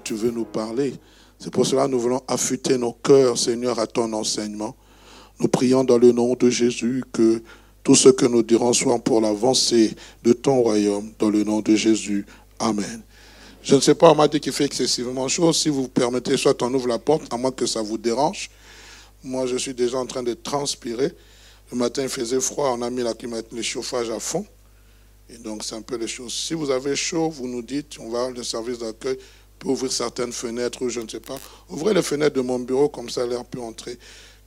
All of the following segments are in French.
tu veux nous parler. C'est pour cela que nous voulons affûter nos cœurs, Seigneur, à ton enseignement. Nous prions dans le nom de Jésus que tout ce que nous dirons soit pour l'avancée de ton royaume, dans le nom de Jésus. Amen. Je ne sais pas, on m'a dit qu'il fait excessivement chaud. Si vous permettez, soit on ouvre la porte, à moins que ça vous dérange. Moi, je suis déjà en train de transpirer. Le matin, il faisait froid, on a mis la climat- le chauffage à fond. Et donc, c'est un peu les choses. Si vous avez chaud, vous nous dites, on va, le service d'accueil ouvrir certaines fenêtres ou je ne sais pas. Ouvrez les fenêtres de mon bureau, comme ça l'air peut entrer.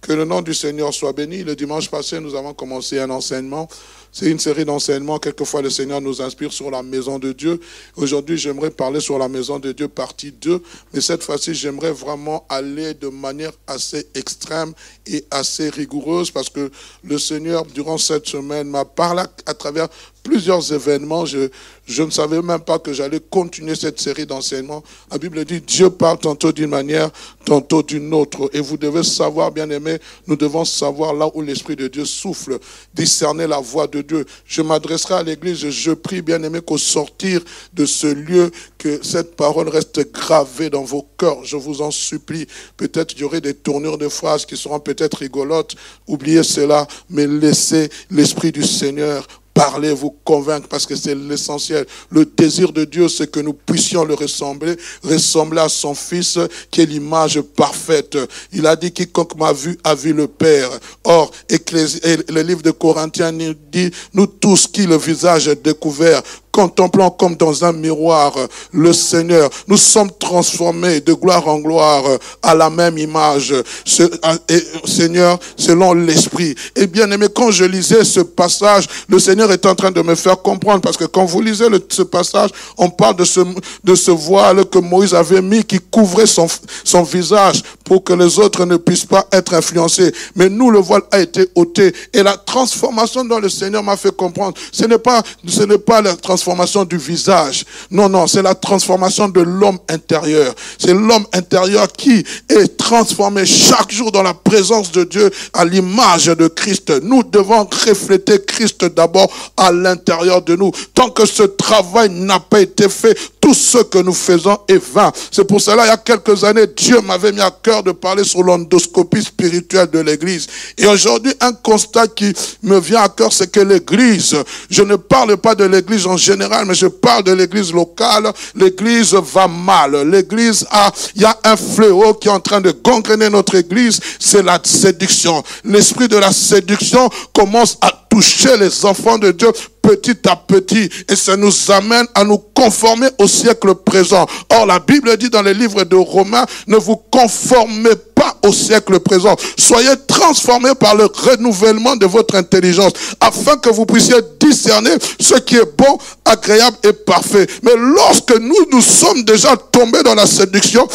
Que le nom du Seigneur soit béni. Le dimanche passé, nous avons commencé un enseignement. C'est une série d'enseignements. Quelquefois, le Seigneur nous inspire sur la maison de Dieu. Aujourd'hui, j'aimerais parler sur la maison de Dieu, partie 2. Mais cette fois-ci, j'aimerais vraiment aller de manière assez extrême et assez rigoureuse parce que le Seigneur, durant cette semaine, m'a parlé à travers plusieurs événements. Je, je ne savais même pas que j'allais continuer cette série d'enseignements. La Bible dit, Dieu parle tantôt d'une manière, tantôt d'une autre. Et vous devez savoir, bien aimé, nous devons savoir là où l'Esprit de Dieu souffle, discerner la voix de Dieu. Je m'adresserai à l'Église, je prie, bien aimé, qu'au sortir de ce lieu, que cette parole reste gravée dans vos cœurs. Je vous en supplie. Peut-être il y aurait des tournures de phrases qui seront peut-être rigolotes. Oubliez cela, mais laissez l'Esprit du Seigneur parler, vous convaincre, parce que c'est l'essentiel. Le désir de Dieu, c'est que nous puissions le ressembler, ressembler à son Fils, qui est l'image parfaite. Il a dit, quiconque m'a vu a vu le Père. Or, le livre de Corinthiens nous dit, nous tous qui le visage découvert, contemplant comme dans un miroir le Seigneur, nous sommes transformés de gloire en gloire à la même image, et, Seigneur, selon l'Esprit. Et bien aimé, quand je lisais ce passage, le Seigneur est en train de me faire comprendre, parce que quand vous lisez ce passage, on parle de ce, voile que Moïse avait mis qui couvrait son visage pour que les autres ne puissent pas être influencés. Mais nous, le voile a été ôté. Et la transformation dont le Seigneur m'a fait comprendre, ce n'est pas, ce n'est pas la transformation du visage. Non, non, c'est la transformation de l'homme intérieur. C'est l'homme intérieur qui est transformé chaque jour dans la présence de Dieu à l'image de Christ. Nous devons refléter Christ d'abord à l'intérieur de nous. Tant que ce travail n'a pas été fait, tout ce que nous faisons est vain. C'est pour cela, il y a quelques années, Dieu m'avait mis à cœur de parler sur l'endoscopie spirituelle de l'Église. Et aujourd'hui, un constat qui me vient à cœur, c'est que l'Église, je ne parle pas de l'Église en général, mais je parle de l'Église locale. L'Église va mal. L'Église a, il y a un fléau qui est en train de gangréner notre Église, c'est la séduction. L'esprit de la séduction commence à toucher les enfants de Dieu petit à petit et ça nous amène à nous conformer au siècle présent. Or, la Bible dit dans les livres de Romains, ne vous conformez pas au siècle présent. Soyez transformés par le renouvellement de votre intelligence afin que vous puissiez discerner ce qui est bon, agréable et parfait. Mais lorsque nous, nous sommes déjà tombés dans la séduction,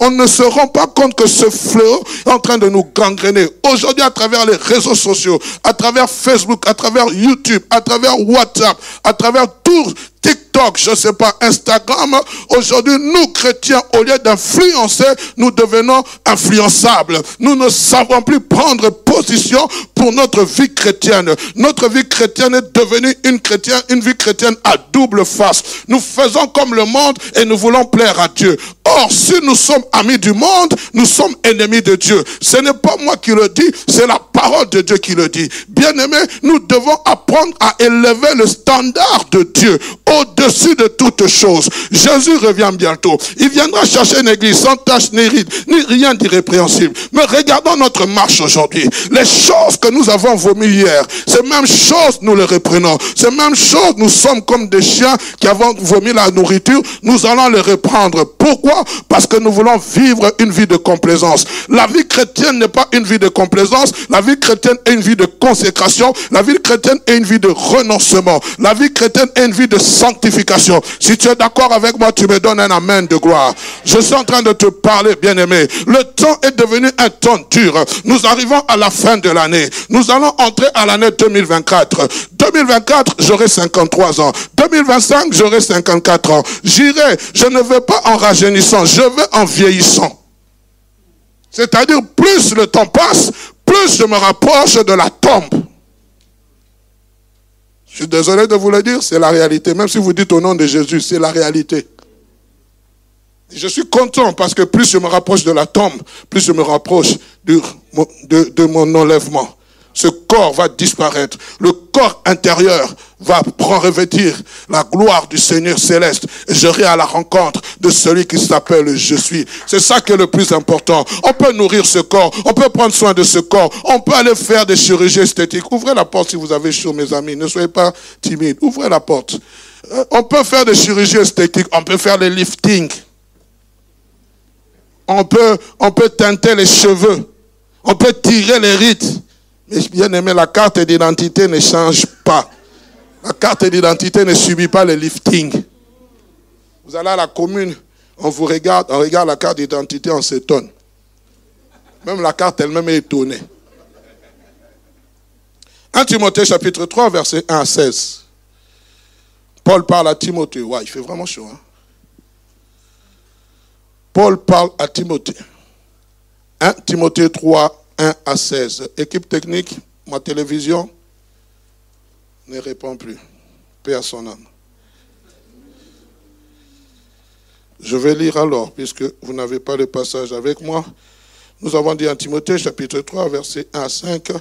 on ne se rend pas compte que ce fléau est en train de nous gangréner. Aujourd'hui, à travers les réseaux sociaux, à travers Facebook, à travers YouTube, à travers WhatsApp, à travers tout TikTok, je ne sais pas, Instagram. Aujourd'hui, nous, chrétiens, au lieu d'influencer, nous devenons influençables. Nous ne savons plus prendre position pour notre vie chrétienne. Notre vie chrétienne est devenue une chrétienne, une vie chrétienne à double face. Nous faisons comme le monde et nous voulons plaire à Dieu. Or, si nous sommes amis du monde, nous sommes ennemis de Dieu. Ce n'est pas moi qui le dis, c'est la parole de Dieu qui le dit. Bien-aimés, nous devons apprendre à élever le standard de Dieu au-dessus de toutes choses. Jésus revient bientôt. Il viendra chercher une église sans tache ni ride, ni rien d'irrépréhensible. Mais regardons notre marche aujourd'hui. Les choses que nous avons vomi hier, ces mêmes choses, nous les reprenons. Ces mêmes choses, nous sommes comme des chiens qui avons vomi la nourriture. Nous allons les reprendre. Pourquoi? Parce que nous voulons vivre une vie de complaisance. La vie chrétienne n'est pas une vie de complaisance. La vie chrétienne est une vie de consécration. La vie chrétienne est une vie de renoncement. La vie chrétienne est une vie de sanctification. Si tu es d'accord avec moi, tu me donnes un amen de gloire. Je suis en train de te parler, bien-aimé. Le temps est devenu un temps dur. Nous arrivons à la fin de l'année. Nous allons entrer à l'année 2024. 2024, j'aurai 53 ans. 2025, j'aurai 54 ans. J'irai, je ne veux pas en rajeunissant, je veux en vieillissant. C'est-à-dire, plus le temps passe, plus je me rapproche de la tombe. Je suis désolé de vous le dire, c'est la réalité. Même si vous dites au nom de Jésus, c'est la réalité. Je suis content parce que plus je me rapproche de la tombe, plus je me rapproche de, de mon enlèvement ce corps va disparaître. Le corps intérieur va revêtir la gloire du Seigneur céleste. Et j'aurai à la rencontre de celui qui s'appelle Je suis. C'est ça qui est le plus important. On peut nourrir ce corps. On peut prendre soin de ce corps. On peut aller faire des chirurgies esthétiques. Ouvrez la porte si vous avez chaud, mes amis. Ne soyez pas timides. Ouvrez la porte. Euh, on peut faire des chirurgies esthétiques. On peut faire des liftings. On peut, on peut teinter les cheveux. On peut tirer les rites bien aimé, la carte d'identité ne change pas. La carte d'identité ne subit pas le lifting. Vous allez à la commune, on vous regarde, on regarde la carte d'identité, on s'étonne. Même la carte elle-même est étonnée. 1 Timothée chapitre 3, verset 1 à 16. Paul parle à Timothée. Ouais, il fait vraiment chaud. Hein? Paul parle à Timothée. 1 Timothée 3, 1 à 16. Équipe technique, ma télévision ne répond plus. Paix à son âme. Je vais lire alors, puisque vous n'avez pas le passage avec moi. Nous avons dit en Timothée, chapitre 3, verset 1 à 5.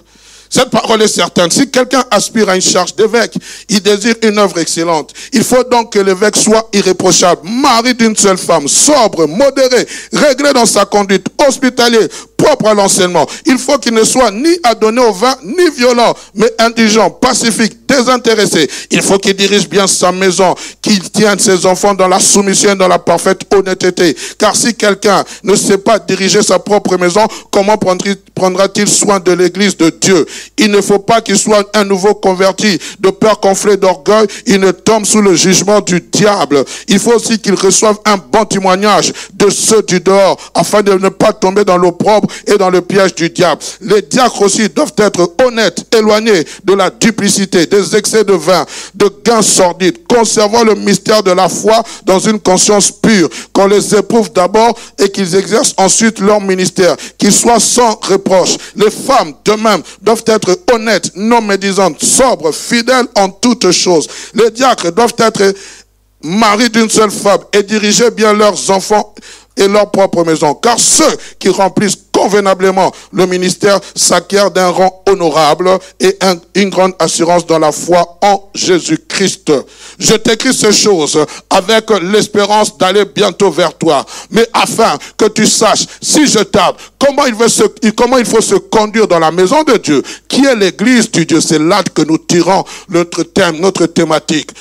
Cette parole est certaine. Si quelqu'un aspire à une charge d'évêque, il désire une œuvre excellente. Il faut donc que l'évêque soit irréprochable, mari d'une seule femme, sobre, modéré, réglé dans sa conduite, hospitalier, propre à l'enseignement. Il faut qu'il ne soit ni adonné au vin, ni violent, mais indigent, pacifique, désintéressé. Il faut qu'il dirige bien sa maison, qu'il tienne ses enfants dans la soumission et dans la parfaite honnêteté. Car si quelqu'un ne sait pas diriger sa propre maison, comment prendra-t-il soin de l'église de Dieu? Il ne faut pas qu'il soit un nouveau converti de peur conflé d'orgueil. Il ne tombe sous le jugement du diable. Il faut aussi qu'il reçoive un bon témoignage de ceux du dehors afin de ne pas tomber dans l'opprobre et dans le piège du diable. Les diacres aussi doivent être honnêtes, éloignés de la duplicité, des excès de vin, de gains sordides, conservant le mystère de la foi dans une conscience pure, qu'on les éprouve d'abord et qu'ils exercent ensuite leur ministère, qu'ils soient sans reproche. Les femmes, de même, doivent être honnêtes, non médisantes, sobres, fidèles en toutes choses. Les diacres doivent être maris d'une seule femme et diriger bien leurs enfants et leur propre maison. Car ceux qui remplissent convenablement le ministère s'acquièrent d'un rang honorable et une grande assurance dans la foi en Jésus-Christ. Je t'écris ces choses avec l'espérance d'aller bientôt vers toi, mais afin que tu saches, si je tarde, comment il, veut se, comment il faut se conduire dans la maison de Dieu, qui est l'église du Dieu. C'est là que nous tirons notre thème, notre thématique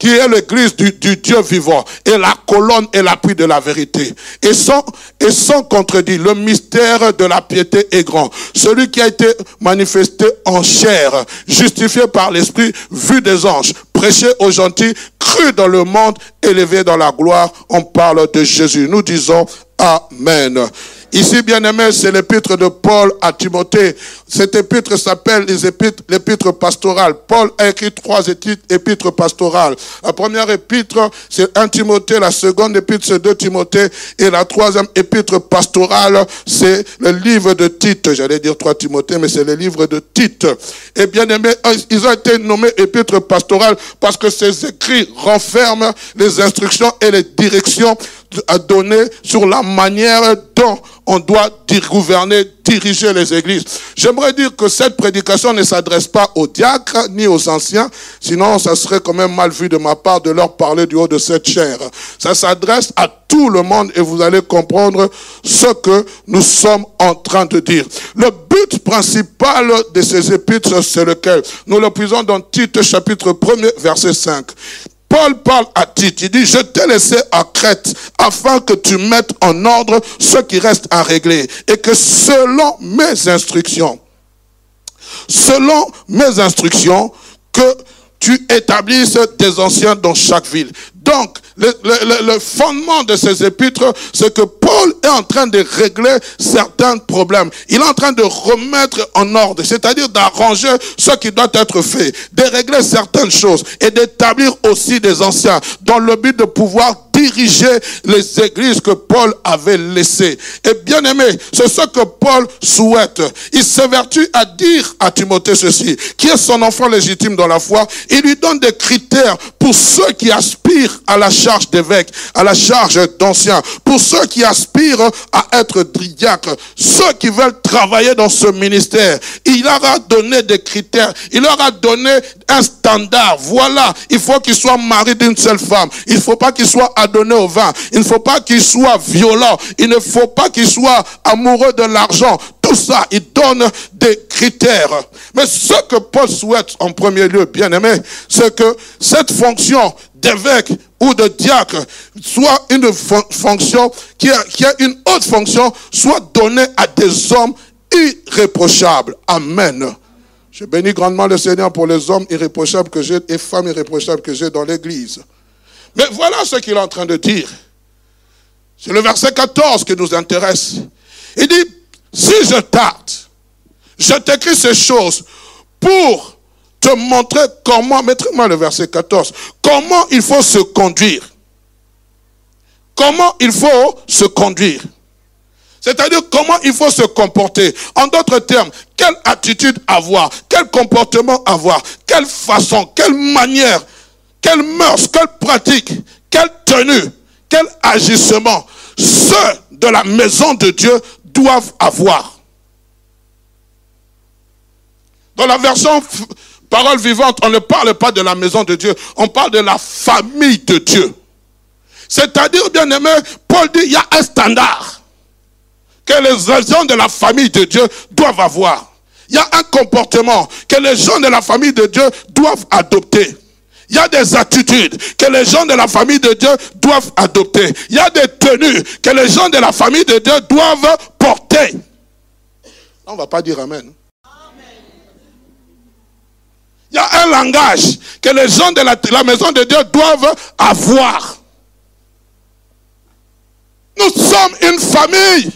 qui est l'église du, Dieu vivant, et la colonne et l'appui de la vérité. Et sans, et sans contredit, le mystère de la piété est grand. Celui qui a été manifesté en chair, justifié par l'Esprit, vu des anges, prêché aux gentils, cru dans le monde, élevé dans la gloire, on parle de Jésus. Nous disons Amen. Ici, bien aimé, c'est l'épître de Paul à Timothée. Cette épître s'appelle l'épître pastorale. Paul a écrit trois épîtres pastorales. La première épître, c'est 1 Timothée. La seconde épître, c'est 2 Timothée. Et la troisième épître pastorale, c'est le livre de Tite. J'allais dire 3 Timothée, mais c'est le livre de Tite. Et bien aimé, ils ont été nommés épîtres pastorales parce que ces écrits renferment les instructions et les directions à donner sur la manière dont on doit gouverner, diriger les églises. J'aimerais dire que cette prédication ne s'adresse pas aux diacres ni aux anciens, sinon ça serait quand même mal vu de ma part de leur parler du haut de cette chair. Ça s'adresse à tout le monde et vous allez comprendre ce que nous sommes en train de dire. Le but principal de ces épîtres, c'est lequel? Nous le puisons dans Tite chapitre 1 verset 5. Paul parle à Tite, il dit, je t'ai laissé à Crète afin que tu mettes en ordre ce qui reste à régler et que selon mes instructions, selon mes instructions, que tu établisses des anciens dans chaque ville. Donc, le, fondement de ces épîtres, c'est que Paul est en train de régler certains problèmes. Il est en train de remettre en ordre, c'est-à-dire d'arranger ce qui doit être fait, de régler certaines choses et d'établir aussi des anciens dans le but de pouvoir diriger les églises que Paul avait laissées. Et bien aimé, c'est ce que Paul souhaite. Il s'évertue à dire à Timothée ceci, qui est son enfant légitime dans la foi. Il lui donne des critères pour ceux qui aspirent à la charge d'évêque, à la charge d'ancien, pour ceux qui aspirent à être diacre, ceux qui veulent travailler dans ce ministère. Il leur a donné des critères, il leur a donné un standard. Voilà, il faut qu'il soit mari d'une seule femme. Il ne faut pas qu'il soit adonné au vin. Il ne faut pas qu'il soit violent. Il ne faut pas qu'il soit amoureux de l'argent. Tout ça, il donne des critères. Mais ce que Paul souhaite en premier lieu, bien aimé, c'est que cette fonction d'évêque ou de diacre soit une fonction qui a, une haute fonction, soit donnée à des hommes irréprochables. Amen. Je bénis grandement le Seigneur pour les hommes irréprochables que j'ai et femmes irréprochables que j'ai dans l'église. Mais voilà ce qu'il est en train de dire. C'est le verset 14 qui nous intéresse. Il dit, si je tarde, je t'écris ces choses pour te montrer comment, mettez-moi le verset 14, comment il faut se conduire. Comment il faut se conduire. C'est-à-dire comment il faut se comporter. En d'autres termes, quelle attitude avoir, quel comportement avoir, quelle façon, quelle manière, quelle mœurs, quelle pratique, quelle tenue, quel agissement ceux de la maison de Dieu doivent avoir. Dans la version parole vivante, on ne parle pas de la maison de Dieu, on parle de la famille de Dieu. C'est-à-dire, bien aimé, Paul dit, il y a un standard que les gens de la famille de Dieu doivent avoir. Il y a un comportement que les gens de la famille de Dieu doivent adopter. Il y a des attitudes que les gens de la famille de Dieu doivent adopter. Il y a des tenues que les gens de la famille de Dieu doivent porter. On ne va pas dire Amen. Il y a un langage que les gens de la, maison de Dieu doivent avoir. Nous sommes une famille.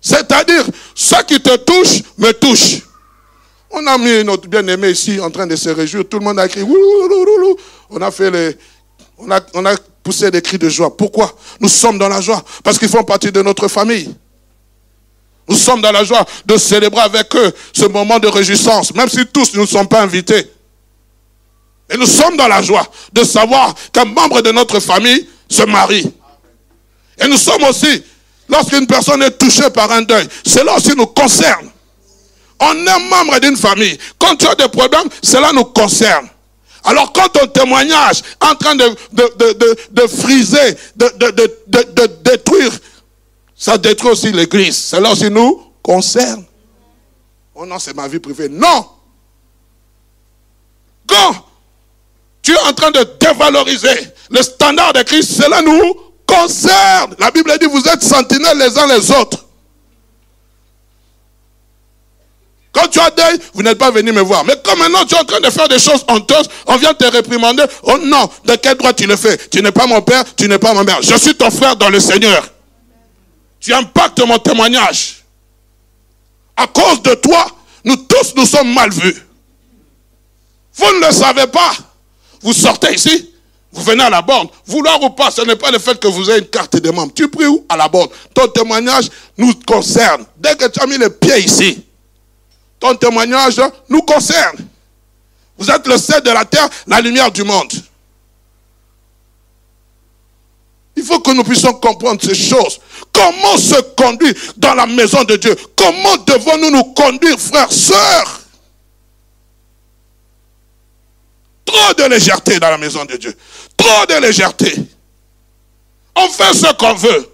C'est-à-dire, ce qui te touche, me touche. On a mis notre bien-aimé ici en train de se réjouir. Tout le monde a crié. On a fait les. On a, on a poussé des cris de joie. Pourquoi? Nous sommes dans la joie. Parce qu'ils font partie de notre famille. Nous sommes dans la joie de célébrer avec eux ce moment de réjouissance, même si tous ne sont pas invités. Et nous sommes dans la joie de savoir qu'un membre de notre famille se marie. Et nous sommes aussi Lorsqu'une personne est touchée par un deuil, cela aussi nous concerne. On est membre d'une famille. Quand tu as des problèmes, cela nous concerne. Alors quand ton témoignage est en train de, de, friser, de, détruire, ça détruit aussi l'église. Cela aussi nous concerne. Oh non, c'est ma vie privée. Non. Quand tu es en train de dévaloriser le standard de Christ, cela nous concerne. La Bible dit, vous êtes sentinelles les uns les autres. Quand tu as deuil, vous n'êtes pas venu me voir. Mais comme maintenant tu es en train de faire des choses honteuses, on vient te réprimander. Oh non, de quel droit tu le fais? Tu n'es pas mon père, tu n'es pas ma mère. Je suis ton frère dans le Seigneur. Tu impactes mon témoignage. À cause de toi, nous tous nous sommes mal vus. Vous ne le savez pas. Vous sortez ici, vous venez à la borne. Vouloir ou pas, ce n'est pas le fait que vous ayez une carte de membre. Tu pries où? À la borne. Ton témoignage nous concerne. Dès que tu as mis les pieds ici, ton témoignage nous concerne. Vous êtes le sel de la terre, la lumière du monde. Il faut que nous puissions comprendre ces choses. Comment se conduire dans la maison de Dieu? Comment devons-nous nous conduire, frères, sœurs? Trop de légèreté dans la maison de Dieu. Trop de légèreté. On fait ce qu'on veut.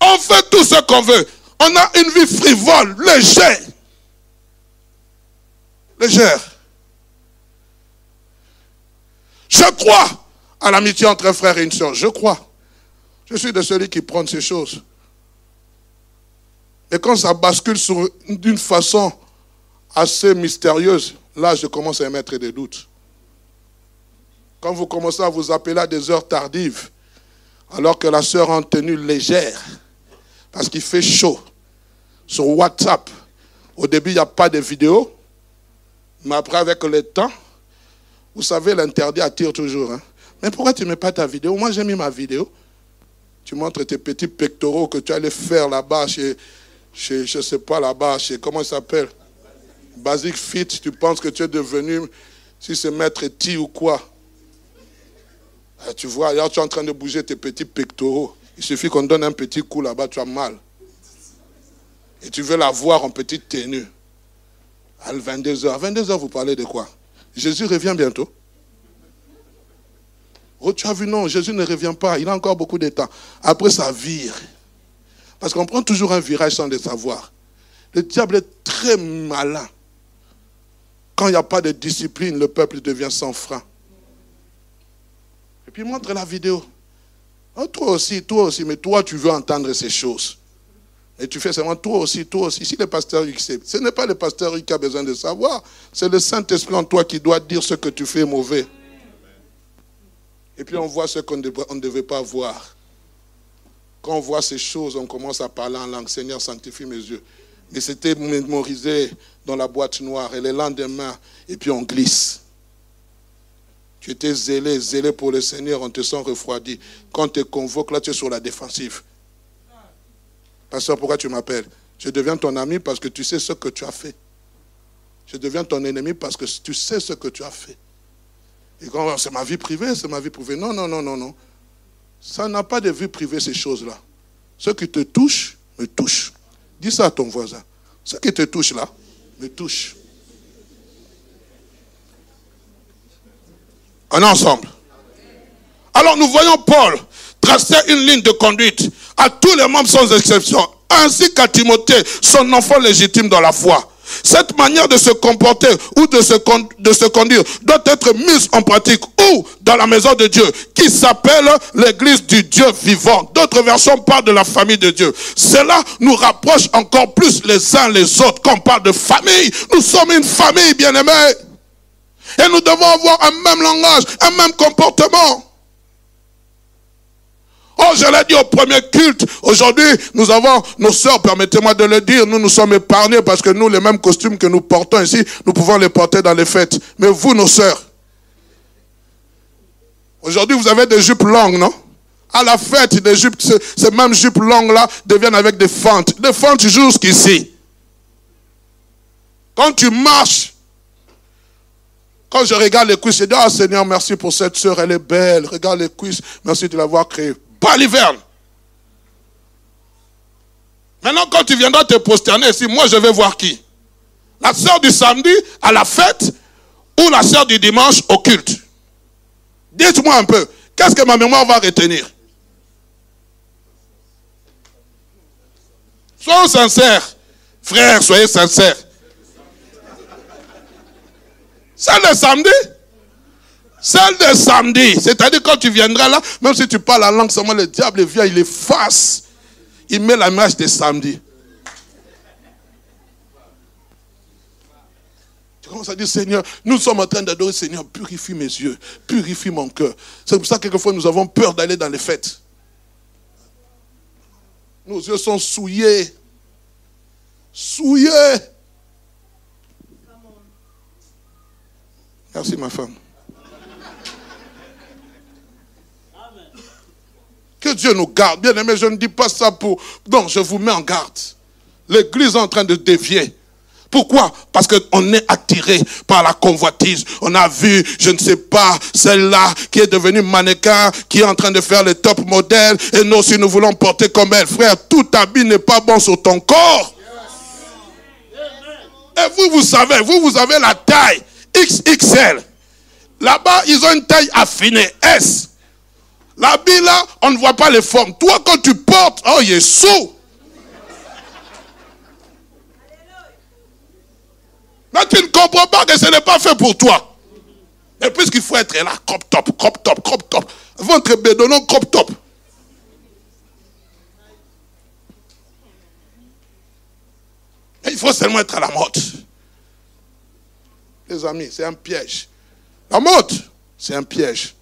On fait tout ce qu'on veut. On a une vie frivole, légère. Légère. Je crois à l'amitié entre un frère et une soeur. Je crois. Je suis de celui qui prend ces choses. Et quand ça bascule d'une façon assez mystérieuse, là, je commence à émettre des doutes. Quand vous commencez à vous appeler à des heures tardives, alors que la soeur en tenue légère, parce qu'il fait chaud, sur WhatsApp, au début, il n'y a pas de vidéo, mais après, avec le temps, vous savez, l'interdit attire toujours. Hein. Mais pourquoi tu ne mets pas ta vidéo? Moi, j'ai mis ma vidéo. Tu montres tes petits pectoraux que tu allais faire là-bas chez, chez je ne sais pas, là-bas, chez, comment ça s'appelle? Basic Fit. Tu penses que tu es devenu, si c'est maître T ou quoi? Ah, tu vois, là, tu es en train de bouger tes petits pectoraux. Il suffit qu'on donne un petit coup là-bas, tu as mal. Et tu veux la voir en petite tenue. À 22h. 22h, vous parlez de quoi? Jésus revient bientôt. Oh, tu as vu, non, Jésus ne revient pas. Il a encore beaucoup de temps. Après, ça vire. Parce qu'on prend toujours un virage sans le savoir. Le diable est très malin. Quand il n'y a pas de discipline, le peuple devient sans frein. Et puis montre la vidéo. Oh, toi aussi, toi aussi, mais toi, tu veux entendre ces choses. Et tu fais seulement toi aussi, toi aussi. Si le pasteur sait, ce n'est pas le pasteur qui a besoin de savoir, c'est le Saint-Esprit en toi qui doit dire ce que tu fais mauvais. Et puis on voit ce qu'on ne devait pas voir. Quand on voit ces choses, on commence à parler en langue. Seigneur, sanctifie mes yeux. Mais c'était mémorisé dans la boîte noire. Et le lendemain, et puis on glisse. Tu étais zélé, zélé pour le Seigneur, on te sent refroidi. Quand on te convoque, là, tu es sur la défensive. Pasteur, pourquoi tu m'appelles? Je deviens ton ami parce que tu sais ce que tu as fait. Je deviens ton ennemi parce que tu sais ce que tu as fait. Et quand c'est ma vie privée, c'est ma vie privée. Non, non, non, non, non. Ça n'a pas de vie privée, ces choses-là. Ce qui te touche, me touche. Dis ça à ton voisin. Ce qui te touche là, me touche. Est ensemble. Alors nous voyons Paul tracer une ligne de conduite à tous les membres sans exception, ainsi qu'à Timothée, son enfant légitime dans la foi. Cette manière de se comporter ou de se, de se conduire doit être mise en pratique ou dans la maison de Dieu qui s'appelle l'église du Dieu vivant. D'autres versions parlent de la famille de Dieu. Cela nous rapproche encore plus les uns les autres. Quand on parle de famille, nous sommes une famille, bien aimée. Et nous devons avoir un même langage, un même comportement. Oh, je l'ai dit au premier culte. Aujourd'hui, nous avons nos sœurs, permettez-moi de le dire, nous nous sommes épargnés parce que nous, les mêmes costumes que nous portons ici, nous pouvons les porter dans les fêtes. Mais vous, nos sœurs, aujourd'hui, vous avez des jupes longues, non? À la fête, des jupes, ces mêmes jupes longues-là deviennent avec des fentes. Des fentes jusqu'ici. Quand tu marches, quand je regarde les cuisses, je dis, ah Seigneur, merci pour cette sœur, elle est belle. Regarde les cuisses, merci de l'avoir créée pas l'hiver. Maintenant, quand tu viendras te prosterner ici, moi je vais voir qui La sœur du samedi à la fête ou la sœur du dimanche au culte Dites-moi un peu, qu'est-ce que ma mémoire va retenir? Soyons sincères. Frères, soyez sincères. C'est le samedi? Celle de samedi, c'est-à-dire quand tu viendras là, même si tu parles la langue, seulement le diable vient, il efface. Il met la marche de samedi. Tu commences à dire, Seigneur, nous sommes en train d'adorer, Seigneur, purifie mes yeux, purifie mon cœur. C'est pour ça que quelquefois nous avons peur d'aller dans les fêtes. Nos yeux sont souillés. Souillés. Merci ma femme. Que Dieu nous garde. Bien aimé, je ne dis pas ça pour... Non, je vous mets en garde. L'église est en train de dévier. Pourquoi? Parce qu'on est attiré par la convoitise. On a vu, je ne sais pas, celle-là qui est devenue mannequin, qui est en train de faire le top modèle, et nous aussi nous voulons porter comme elle. Frère, tout habit n'est pas bon sur ton corps. Et vous, vous savez, vous, vous avez la taille XXL. Là-bas, ils ont une taille affinée, S. L'habit là, on ne voit pas les formes. Toi, quand tu portes, oh, il est sous. Mais tu ne comprends pas que ce n'est pas fait pour toi. Et puisqu'il faut être là, crop top, crop top, crop top. Ventre bédonnant, crop top. il faut seulement être à la mode. Les amis, c'est un piège. La mode, c'est un piège.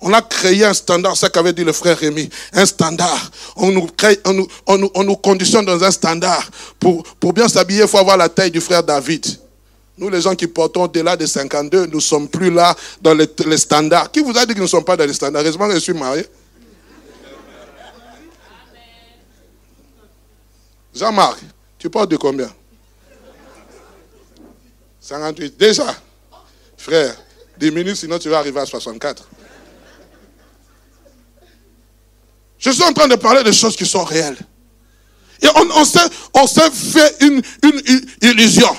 On, a créé un standard, ça qu'avait dit le frère Rémi, un standard. On nous, crée, on nous, on nous, conditionne dans un standard. Pour, pour bien s'habiller, il faut avoir la taille du frère David. Nous, les gens qui portons au-delà de 52, nous ne sommes plus là dans les, les standards. Qui vous a dit que nous ne sommes pas dans les standards? Heureusement que je suis marié. Jean-Marc, tu portes de combien? 58. Déjà, frère, diminue, sinon tu vas arriver à 64. Je suis en train de parler de choses qui sont réelles. Et on, s'est, on s'est fait une, une, illusion.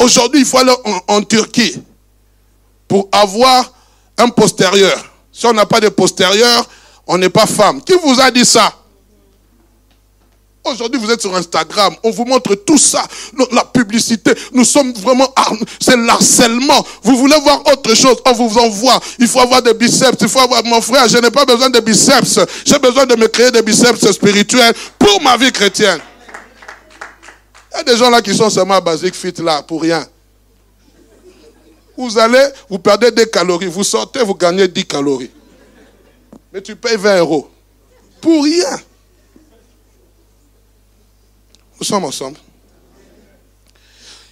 Aujourd'hui, il faut aller en, en, Turquie pour avoir un postérieur. Si on n'a pas de postérieur, on n'est pas femme. Qui vous a dit ça? Aujourd'hui, vous êtes sur Instagram, on vous montre tout ça, la publicité. Nous sommes vraiment, c'est l'harcèlement. Vous voulez voir autre chose, on vous envoie. Il faut avoir des biceps, il faut avoir, mon frère, je n'ai pas besoin de biceps. J'ai besoin de me créer des biceps spirituels pour ma vie chrétienne. Il y a des gens là qui sont seulement basiques, fit là, pour rien. Vous allez, vous perdez des calories, vous sortez, vous gagnez 10 calories. Mais tu payes 20 euros. Pour rien. Nous sommes ensemble.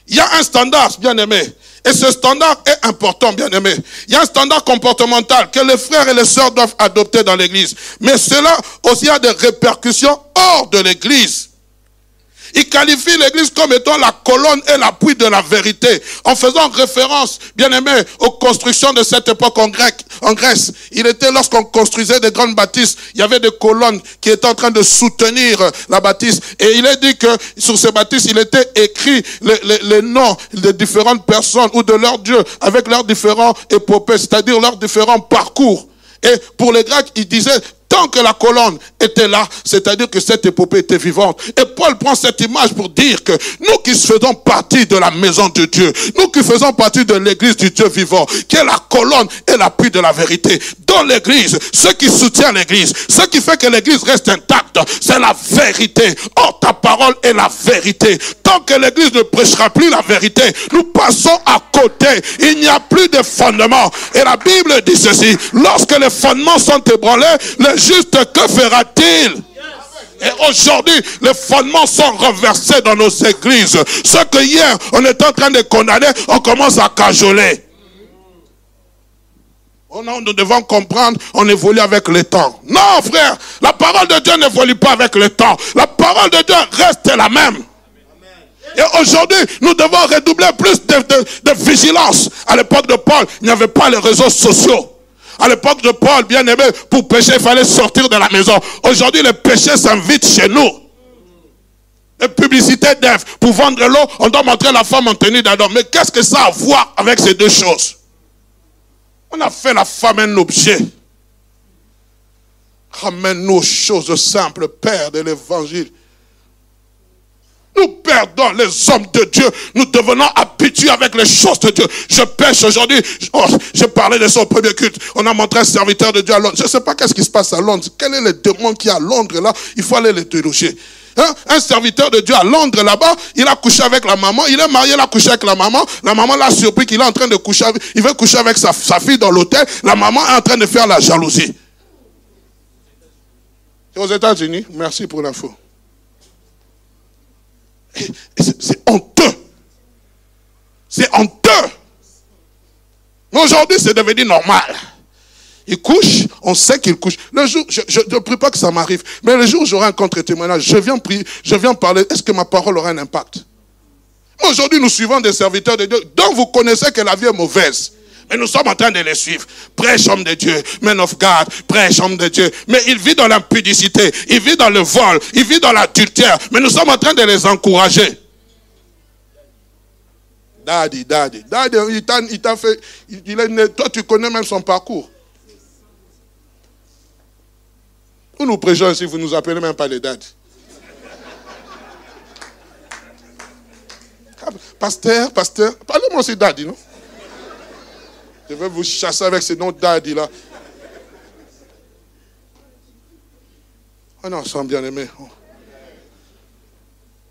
Il y a un standard, bien aimé. Et ce standard est important, bien aimé. Il y a un standard comportemental que les frères et les sœurs doivent adopter dans l'église. Mais cela aussi a des répercussions hors de l'église. Il qualifie l'Église comme étant la colonne et l'appui de la vérité, en faisant référence, bien aimé, aux constructions de cette époque en, grec, en Grèce. Il était lorsqu'on construisait des grandes bâtisses, il y avait des colonnes qui étaient en train de soutenir la bâtisse. Et il est dit que sur ces bâtisses, il était écrit les, noms de différentes personnes ou de leurs dieux avec leurs différents épopées, c'est-à-dire leurs différents parcours. Et pour les Grecs, il disait, tant que la colonne était là, c'est-à-dire que cette épopée était vivante. Et Paul prend cette image pour dire que nous qui faisons partie de la maison de Dieu, nous qui faisons partie de l'église du Dieu vivant, qui est la colonne et l'appui de la vérité, dans l'église, ce qui soutient l'église, ce qui fait que l'église reste intacte, c'est la vérité. Or, ta parole est la vérité. Tant que l'église ne prêchera plus la vérité, nous passons à côté. Il n'y a plus de fondement. Et la Bible dit ceci, lorsque les fondements sont ébranlés, juste que fera-t-il? Et aujourd'hui, les fondements sont renversés dans nos églises. Ce que hier, on était en train de condamner, on commence à cajoler. Oh non, nous devons comprendre, on évolue avec le temps. Non, frère, la parole de Dieu n'évolue pas avec le temps. La parole de Dieu reste la même. Et aujourd'hui, nous devons redoubler plus de vigilance. À l'époque de Paul, il n'y avait pas les réseaux sociaux. À l'époque de Paul, bien aimé, pour pécher, il fallait sortir de la maison. Aujourd'hui, le péché s'invite chez nous. Les publicités d'Ève, pour vendre l'eau, on doit montrer la femme en tenue d'Adam. Mais qu'est-ce que ça a à voir avec ces deux choses? On a fait la femme un objet. Ramène-nous aux choses simples, Père de l'évangile. Nous perdons les hommes de Dieu. Nous devenons habitués avec les choses de Dieu. Je pêche aujourd'hui. Oh, je parlais de son premier culte. On a montré un serviteur de Dieu à Londres. Je ne sais pas qu'est-ce qui se passe à Londres. Quel est le démon qui est à Londres là? Il faut aller les déloger. Hein? Un serviteur de Dieu à Londres là-bas, il a couché avec la maman, il est marié, il a couché avec la maman. La maman l'a surpris qu'il est en train de coucher, avec, il veut coucher avec sa, fille dans l'hôtel. La maman est en train de faire la jalousie. C'est aux États-Unis. Merci pour l'info. C'est honteux. C'est honteux. Aujourd'hui, c'est devenu normal. Il couche, on sait qu'il couche. Le jour, je ne prie pas que ça m'arrive, mais le jour où j'aurai un contre-témoignage, je viens prier, je viens parler, est-ce que ma parole aura un impact? Aujourd'hui, nous suivons des serviteurs de Dieu dont vous connaissez que la vie est mauvaise. Mais nous sommes en train de les suivre. Prêche homme de Dieu, man of God, prêche homme de Dieu. Mais il vit dans l'impudicité, il vit dans le vol, il vit dans l'adultère. Mais nous sommes en train de les encourager. Daddy, daddy, daddy, il t'a fait, il est, toi tu connais même son parcours. Nous nous prêchons ici, vous ne nous appelez même pas les daddy. Pasteur, pasteur, parlez-moi aussi daddy, non? Je vais vous chasser avec ces noms daddy là. Ah non, sans bien aimé.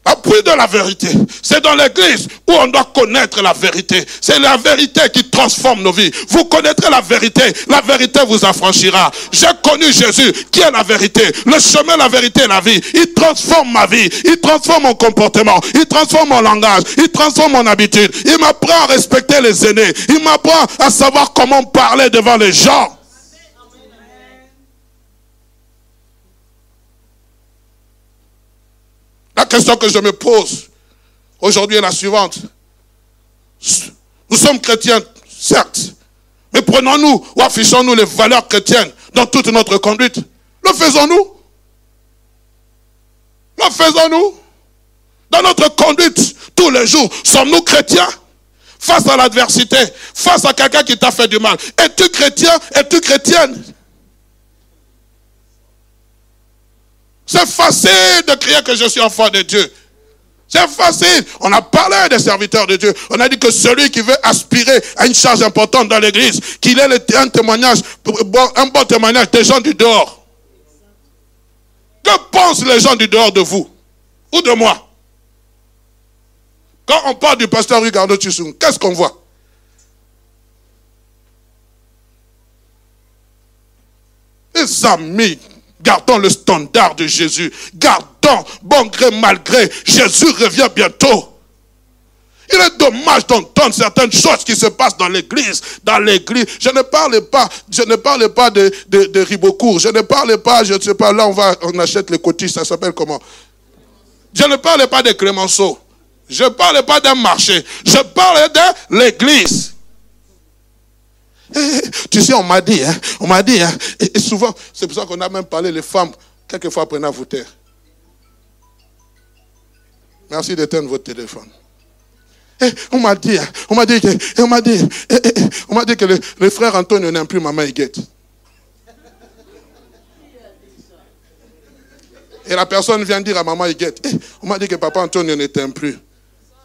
Appui de la vérité. C'est dans l'église où on doit connaître la vérité. C'est la vérité qui transforme nos vies. Vous connaîtrez la vérité. La vérité vous affranchira. J'ai connu Jésus qui est la vérité. Le chemin, la vérité la vie. Il transforme ma vie. Il transforme mon comportement. Il transforme mon langage. Il transforme mon habitude. Il m'apprend à respecter les aînés. Il m'apprend à savoir comment parler devant les gens. La question que je me pose aujourd'hui est la suivante. Nous sommes chrétiens, certes, mais prenons-nous ou affichons-nous les valeurs chrétiennes dans toute notre conduite. Le faisons-nous? Le faisons-nous? Dans notre conduite, tous les jours, sommes-nous chrétiens? Face à l'adversité, face à quelqu'un qui t'a fait du mal. Es-tu chrétien? Es-tu chrétienne? C'est facile de crier que je suis enfant de Dieu. C'est facile. On a parlé des serviteurs de Dieu. On a dit que celui qui veut aspirer à une charge importante dans l'église, qu'il ait un témoignage, un bon témoignage des gens du dehors. Que pensent les gens du dehors de vous ou de moi? Quand on parle du pasteur Ricardo Tissou, qu'est-ce qu'on voit? Les amis Gardons le standard de Jésus. Gardons, bon gré, malgré. Jésus revient bientôt. Il est dommage d'entendre certaines choses qui se passent dans l'église. Dans l'église. Je ne parle pas, je ne parle pas de, de, Ribocourt. Je ne parle pas, je ne sais pas, là on va, on achète les cotises, ça s'appelle comment? Je ne parle pas de Clémenceau. Je ne parle pas d'un marché. Je parle de l'église. Tu sais, on m'a dit, hein, on m'a dit, hein, et, souvent, c'est pour ça qu'on a même parlé, les femmes, quelquefois apprennent à vous taire. Merci d'éteindre votre téléphone. Et on m'a dit, hein, on m'a dit que, on m'a dit, on m'a dit que le, frère Antonio n'aime plus maman Higuette. Et la personne vient dire à maman Higuette, on m'a dit que papa Antonio ne t'aime plus.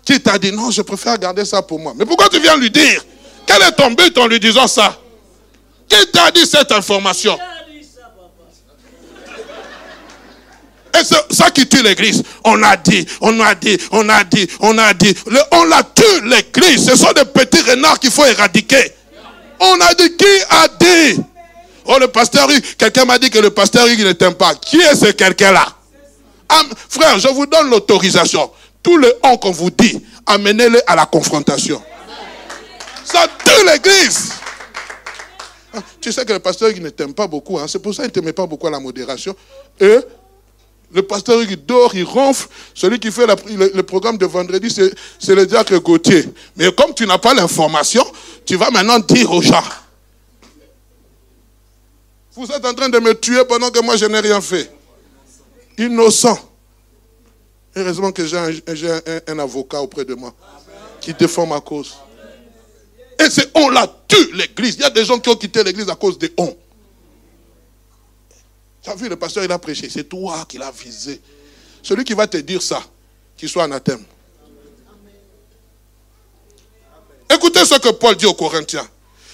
Qui t'a dit, non, je préfère garder ça pour moi. Mais pourquoi tu viens lui dire? Quel est ton but en lui disant ça? Qui t'a dit cette information? Et c'est ça qui tue l'église. On a dit, on a dit, on a dit, on a dit. on la tue l'église. Ce sont des petits renards qu'il faut éradiquer. On a dit, qui a dit? Oh, le pasteur, quelqu'un m'a dit que le pasteur, il ne t'aime pas. Qui est ce quelqu'un-là? Frère, je vous donne l'autorisation. Tout le on qu'on vous dit, amenez-le à la confrontation. Ça tue l'église. Ah, tu sais que le pasteur il ne t'aime pas beaucoup. Hein. C'est pour ça qu'il ne t'aimait pas beaucoup à la modération. Et le pasteur il dort, il ronfle. Celui qui fait le, programme de vendredi, c'est le diacre Gauthier. Mais comme tu n'as pas l'information, tu vas maintenant dire aux gens. Vous êtes en train de me tuer pendant que moi je n'ai rien fait. Innocent. Heureusement que j'ai un, un avocat auprès de moi qui défend ma cause. Et c'est on la tue l'église. Il y a des gens qui ont quitté l'église à cause des on. Tu as vu, le pasteur, il a prêché. C'est toi qui l'as visé. Celui qui va te dire ça, qu'il soit anathème. Écoutez ce que Paul dit aux Corinthiens.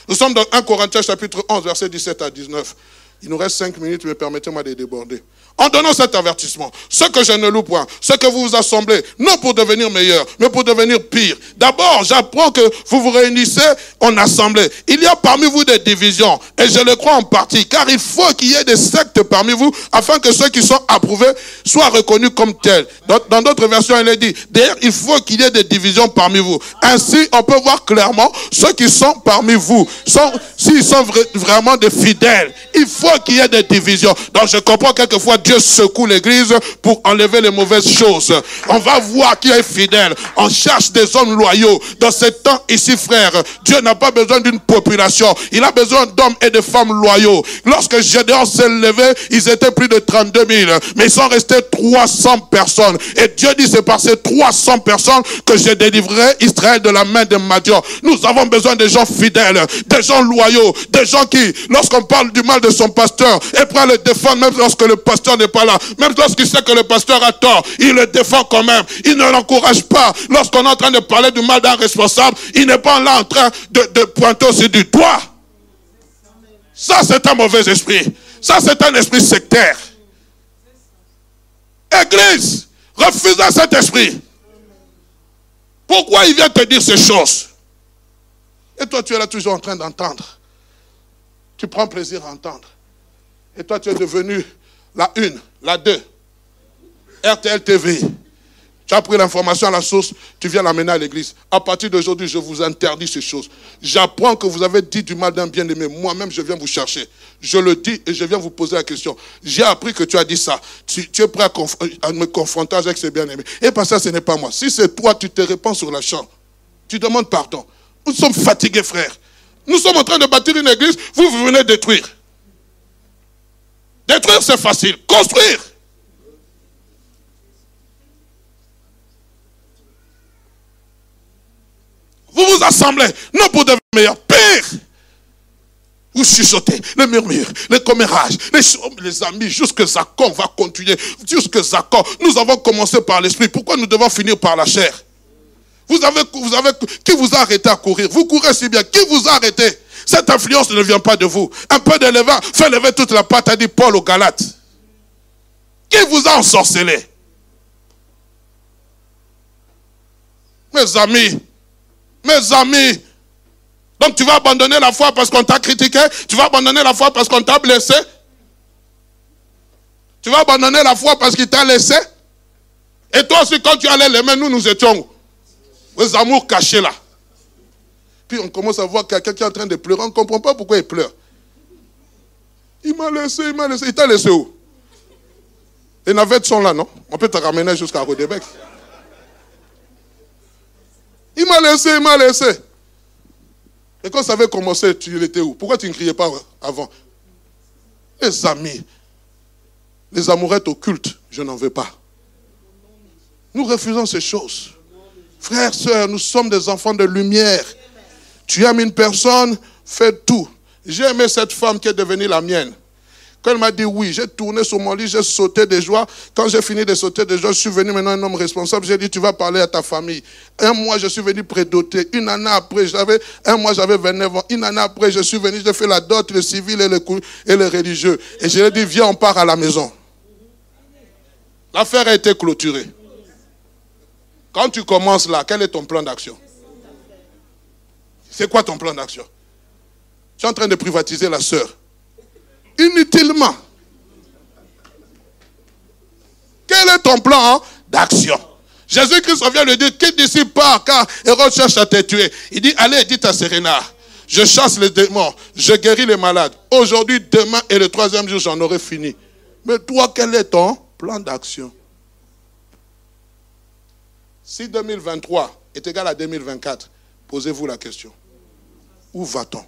Nous sommes dans 1 Corinthiens chapitre 11, verset 17 à 19. Il nous reste cinq minutes, mais permettez-moi de déborder. En donnant cet avertissement, ce que je ne loue point, ce que vous vous assemblez, non pour devenir meilleur, mais pour devenir pire. D'abord, j'apprends que vous vous réunissez en assemblée. Il y a parmi vous des divisions, et je le crois en partie, car il faut qu'il y ait des sectes parmi vous, afin que ceux qui sont approuvés soient reconnus comme tels. Dans d'autres versions, il est dit, d'ailleurs, il faut qu'il y ait des divisions parmi vous. Ainsi, on peut voir clairement ceux qui sont parmi vous, s'ils sont vraiment des fidèles. Il faut qu'il y ait des divisions. Donc, je comprends quelquefois Dieu secoue l'église pour enlever les mauvaises choses. On va voir qui est fidèle. On cherche des hommes loyaux. Dans ce temps ici, frère, Dieu n'a pas besoin d'une population. Il a besoin d'hommes et de femmes loyaux. Lorsque Gédéon s'est levé, ils étaient plus de 32 000. Mais ils sont restés 300 personnes. Et Dieu dit, c'est par ces 300 personnes que j'ai délivré Israël de la main de Madian. Nous avons besoin de gens fidèles, des gens loyaux, des gens qui, lorsqu'on parle du mal de son pasteur, est prêt à le défendre même lorsque le pasteur n'est pas là. Même lorsqu'il sait que le pasteur a tort, il le défend quand même. Il ne l'encourage pas. Lorsqu'on est en train de parler du mal d'un responsable, il n'est pas là en train de, pointer aussi du doigt. Ça, c'est un mauvais esprit. Ça, c'est un esprit sectaire. Église, refusez cet esprit. Pourquoi il vient te dire ces choses? Et toi, tu es là toujours en train d'entendre. Tu prends plaisir à entendre. Et toi, tu es devenu la une, la deux. RTL TV. Tu as pris l'information à la source, tu viens l'amener à l'église. À partir d'aujourd'hui, je vous interdis ces choses. J'apprends que vous avez dit du mal d'un bien-aimé. Moi-même, je viens vous chercher. Je le dis et je viens vous poser la question. J'ai appris que tu as dit ça. Tu, es prêt à, me confronter avec ces bien-aimés. Et pas ça, ce n'est pas moi. Si c'est toi, tu te répands sur la chambre. Tu demandes pardon. Nous sommes fatigués, frères. Nous sommes en train de bâtir une église. Vous, vous venez détruire. Détruire, c'est facile. Construire. Vous vous assemblez, non pour devenir meilleur, pire. Vous chuchotez, les murmures, les commérages, les, les amis, jusque Zakon va continuer. Jusque Zakon. Nous avons commencé par l'esprit. Pourquoi nous devons finir par la chair? Vous avez, vous avez, qui vous a arrêté à courir? Vous courez si bien. Qui vous a arrêté? Cette influence ne vient pas de vous. Un peu de levain fait lever toute la pâte, a dit Paul aux Galates. Qui vous a ensorcelé? Mes amis, mes amis. Donc tu vas abandonner la foi parce qu'on t'a critiqué? Tu vas abandonner la foi parce qu'on t'a blessé? Tu vas abandonner la foi parce qu'il t'a laissé? Et toi aussi, quand tu allais les mains, nous, nous étions Les amours cachés là. Puis on commence à voir quelqu'un qui est en train de pleurer. On ne comprend pas pourquoi il pleure. Il m'a laissé, il m'a laissé. Il t'a laissé où? Les navettes sont là, non? On peut te ramener jusqu'à Rodébec. Il m'a laissé, il m'a laissé. Et quand ça avait commencé, tu étais où? Pourquoi tu ne criais pas avant? Les amis, les amourettes occultes, je n'en veux pas. Nous refusons ces choses. Frères, sœurs, nous sommes des enfants de lumière. Tu aimes une personne, fais tout. J'ai aimé cette femme qui est devenue la mienne. Quand elle m'a dit oui, j'ai tourné sur mon lit, j'ai sauté de joie. Quand j'ai fini de sauter de joie, je suis venu maintenant un homme responsable. J'ai dit, tu vas parler à ta famille. Un mois, je suis venu prédoter. Une année après, j'avais, un mois, j'avais 29 ans. Une année après, je suis venu, j'ai fait la dot, le civil et le, et le religieux. Et je lui ai dit, viens, on part à la maison. L'affaire a été clôturée. Quand tu commences là, quel est ton plan d'action? C'est quoi ton plan d'action? Tu es en train de privatiser la sœur. Inutilement. Quel est ton plan d'action? Jésus-Christ revient lui dire, quitte d'ici pas, car Hérode cherche à te tuer. Il dit, allez, dites à Séréna, je chasse les démons, je guéris les malades. Aujourd'hui, demain et le troisième jour, j'en aurai fini. Mais toi, quel est ton plan d'action? Si 2023 est égal à 2024, posez-vous la question. Où va-t-on?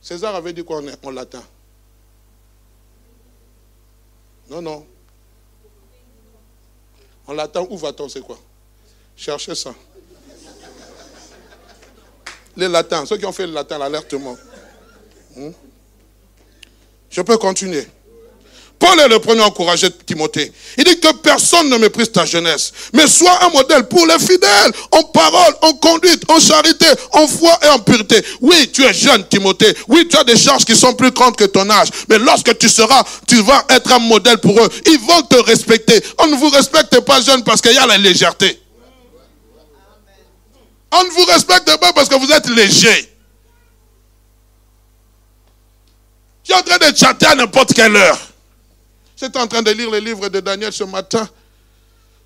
César avait dit quoi en latin Non, non. En latin, où va-t-on, c'est quoi? Cherchez ça. Les latins, ceux qui ont fait le latin, l'alertement. Hmm? Je peux continuer. Paul est le premier à encourager Timothée. Il dit que personne ne méprise ta jeunesse, mais sois un modèle pour les fidèles, en parole, en conduite, en charité, en foi et en pureté. Oui, tu es jeune, Timothée. Oui, tu as des charges qui sont plus grandes que ton âge. Mais lorsque tu seras, tu vas être un modèle pour eux. Ils vont te respecter. On ne vous respecte pas jeune parce qu'il y a la légèreté. On ne vous respecte pas parce que vous êtes léger. Tu es en train de chatter à n'importe quelle heure. J'étais en train de lire le livre de Daniel ce matin.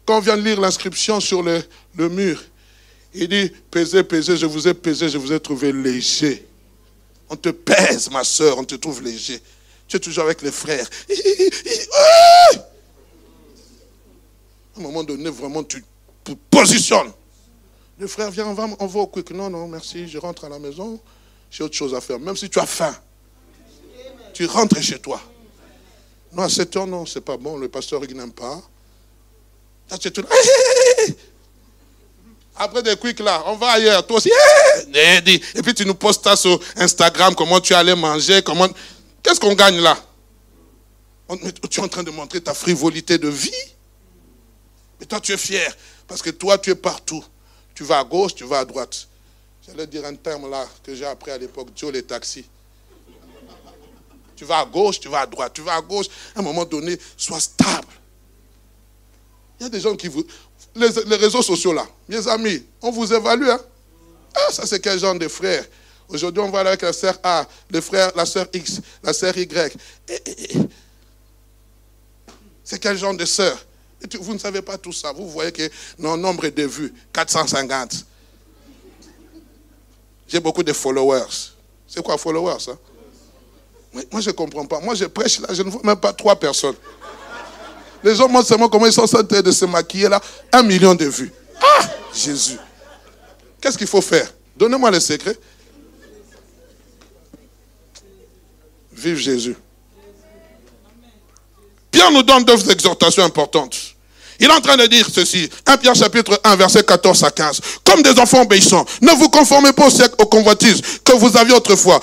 Quand on vient de lire l'inscription sur le, mur, il dit, pesez, pesez, je vous ai pesé, je vous ai trouvé léger. On te pèse, ma soeur, on te trouve léger. Tu es toujours avec les frères. À un moment donné, vraiment, tu positionnes. Le frère vient, on va, on va au quick. Non, non, merci, je rentre à la maison. J'ai autre chose à faire. Même si tu as faim, tu rentres chez toi. Non, à 7 heures, non, c'est pas bon. Le pasteur, il n'aime pas. Après des quicks là, on va ailleurs. Toi aussi. Et puis tu nous postes ça sur Instagram, comment tu allais manger, comment. Qu'est-ce qu'on gagne là? Tu es en train de montrer ta frivolité de vie. Et toi, tu es fier. Parce que toi, tu es partout. Tu vas à gauche, tu vas à droite. J'allais dire un terme là que j'ai appris à l'époque, Joe les taxis. Tu vas à gauche, tu vas à droite, tu vas à gauche. À un moment donné, sois stable. Il y a des gens qui vous. Les, réseaux sociaux là, mes amis, on vous évalue. Hein? Ah, ça c'est quel genre de frère? Aujourd'hui, on va aller avec la sœur A, le frère, la sœur X, la sœur Y. C'est quel genre de sœur? Vous ne savez pas tout ça. Vous voyez que notre nombre de vues, 450. J'ai beaucoup de followers. C'est quoi followers moi, je ne comprends pas. Moi, je prêche là, je ne vois même pas trois personnes. Les gens montrent seulement comment ils sont en train de se maquiller là. Un million de vues. Ah, Jésus. Qu'est-ce qu'il faut faire? Donnez-moi le secret. Vive Jésus. Pierre nous donne deux exhortations importantes. Il est en train de dire ceci. 1 Pierre chapitre 1 verset 14 à 15. Comme des enfants obéissants, ne vous conformez pas au siècle, aux convoitises que vous aviez autrefois,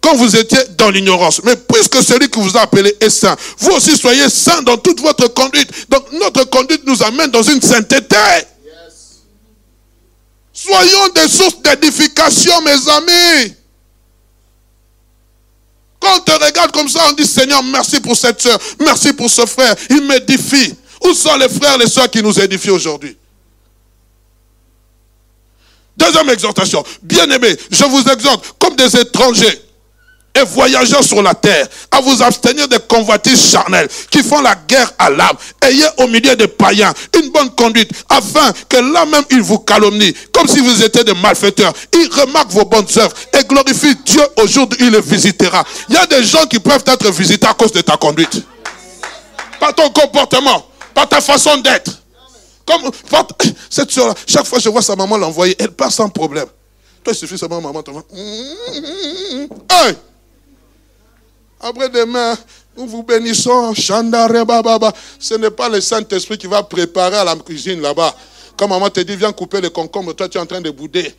quand, vous étiez dans l'ignorance. Mais puisque celui qui vous a appelé est saint, vous aussi soyez saints dans toute votre conduite. Donc notre conduite nous amène dans une sainteté. Soyons des sources d'édification, mes amis. Quand on te regarde comme ça, on dit Seigneur, merci pour cette soeur, merci pour ce frère, il m'édifie. Où sont les frères et les soeurs qui nous édifient aujourd'hui? Deuxième exhortation. Bien-aimés, je vous exhorte des étrangers et voyageurs sur la terre à vous abstenir des convoitises charnelles qui font la guerre à l'âme. Ayez au milieu des païens une bonne conduite afin que là même ils vous calomnient comme si vous étiez des malfaiteurs. Ils remarquent vos bonnes œuvres et glorifient Dieu au jour il les visitera. Il y a des gens qui peuvent être visités à cause de ta conduite. Pas ton comportement par ta façon d'être. Comme cette soeur-là, chaque fois je vois sa maman l'envoyer, elle part sans problème. Toi, il suffit seulement maman te hey! Après demain, nous vous bénissons. Ce n'est pas le Saint-Esprit qui va préparer à la cuisine là-bas. Comme maman te dit, viens couper le concombre, toi tu es en train de bouder.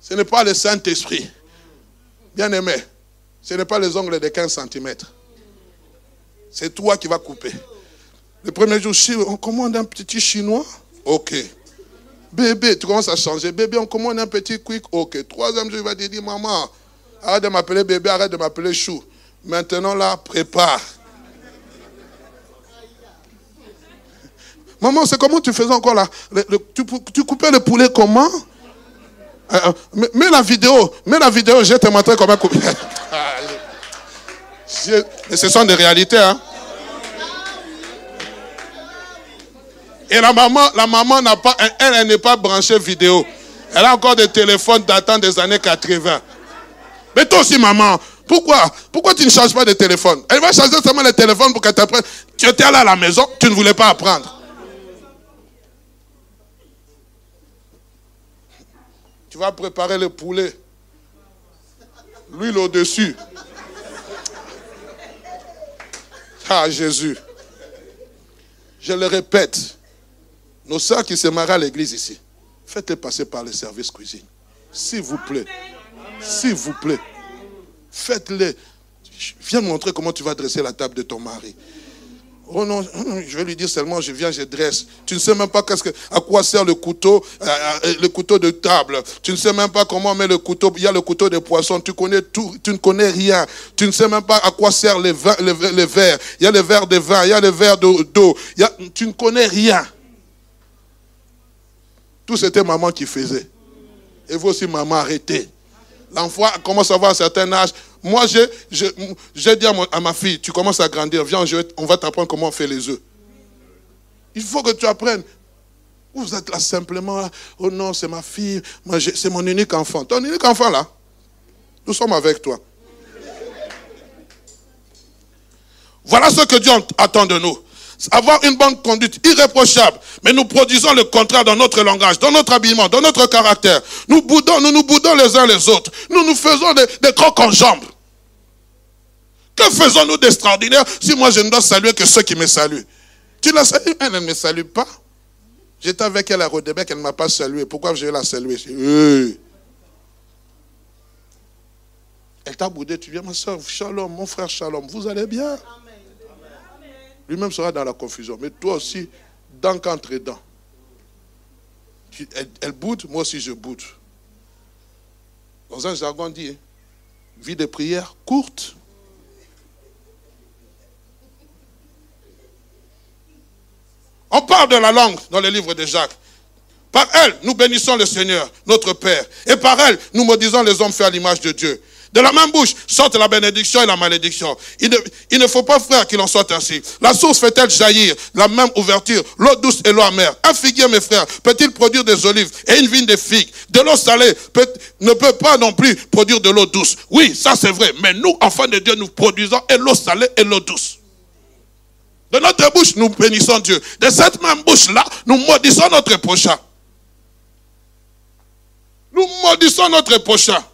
Ce n'est pas le Saint-Esprit. Bien aimé, ce n'est pas les ongles de 15 cm. C'est toi qui vas couper. Le premier jour, on commande un petit chinois. Ok. Bébé, tu commences à changer. Bébé, on commande un petit quick. Ok. Troisième jour, il va te dire, maman, arrête de m'appeler bébé, arrête de m'appeler chou. Maintenant, là, prépare. Maman, c'est comment tu faisais encore là? Tu, coupais le poulet comment? Euh, euh, mets, la vidéo, mets la vidéo, je vais te montrer comment couper. Ce sont des réalités, hein. Et la maman, la maman n'a pas, elle, elle n'est pas branchée vidéo. Elle a encore des téléphones datant des années 80. Mais toi aussi, maman, pourquoi Pourquoi tu ne changes pas de téléphone? Elle va changer seulement le téléphone pour qu'elle t'apprenne. Tu étais là à la maison, tu ne voulais pas apprendre. Tu vas préparer le poulet. L'huile au-dessus. Ah, Jésus. Je le répète. Nos soeurs qui se marient à l'église ici, faites-les passer par le service cuisine. S'il vous plaît. S'il vous plaît. Faites-les. Viens montrer comment tu vas dresser la table de ton mari. Oh non, je vais lui dire seulement, je viens, je dresse. Tu ne sais même pas à quoi sert le couteau, euh, euh, le couteau de table. Tu ne sais même pas comment on met le couteau. Il y a le couteau de poisson. Tu connais tout, tu ne connais rien. Tu ne sais même pas à quoi sert les, les, verres. Il y a les verres de vin, il y a les verres d'eau. Tu ne connais rien. Tout c'était maman qui faisait. Et vous aussi, maman, arrêtez. L'enfant commence à avoir un certain âge. Moi, j'ai dit à, ma fille, tu commences à grandir, viens, on va t'apprendre comment on fait les œufs. Il faut que tu apprennes. Vous êtes là simplement, oh non, c'est ma fille, c'est mon unique enfant. Ton unique enfant là, nous sommes avec toi. Voilà ce que Dieu attend de nous avoir une bonne conduite irréprochable. Mais nous produisons le contraire dans notre langage, dans notre habillement, dans notre caractère. Nous boudons, nous nous boudons les uns les autres. Nous nous faisons des, des crocs en jambes. Que faisons-nous d'extraordinaire si moi je ne dois saluer que ceux qui me saluent? Tu la salues Elle ne me salue pas. J'étais avec elle à Rodebec, elle ne m'a pas salué. Pourquoi je vais la saluer? Elle t'a boudé, tu viens ma soeur, shalom, mon frère shalom, vous allez bien? Lui-même sera dans la confusion. Mais toi aussi, dans qu'entre dents. Elle, boude, moi aussi je boude. Dans un jargon dit, hein, vie de prière courte. On parle de la langue dans le livre de Jacques. Par elle, nous bénissons le Seigneur, notre Père. Et par elle, nous maudisons les hommes faits à l'image de Dieu. De la même bouche sortent la bénédiction et la malédiction. Il ne, faut pas, frère, qu'il en soit ainsi. La source fait-elle jaillir la même ouverture, l'eau douce et l'eau amère? Un figuier, mes frères, peut-il produire des olives et une vigne de figues? De l'eau salée ne peut pas non plus produire de l'eau douce. Oui, ça c'est vrai. Mais nous, enfants de Dieu, nous produisons et l'eau salée et l'eau douce. De notre bouche, nous bénissons Dieu. De cette même bouche-là, nous maudissons notre prochain. Nous maudissons notre prochain.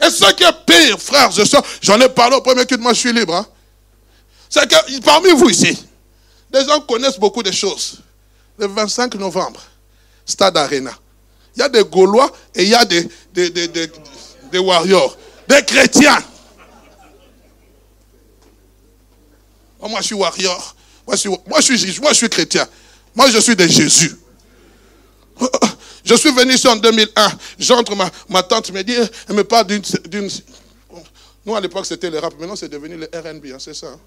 Et ce qui est pire, frères et sœurs, j'en ai parlé au premier culte, moi je suis libre. Hein. C'est que parmi vous ici, des gens connaissent beaucoup de choses. Le 25 novembre, Stade Arena. Il y a des Gaulois et il y a des, des, des, des, warriors, des chrétiens. moi je suis warrior. Moi je suis, moi, je suis, moi je suis chrétien. Moi je suis de Jésus. Je suis venu ici en 2001. J'entre, ma, tante me dit, elle me parle d'une... Nous, à l'époque, c'était le rap. Maintenant, c'est devenu le RB, hein, c'est ça. Hein.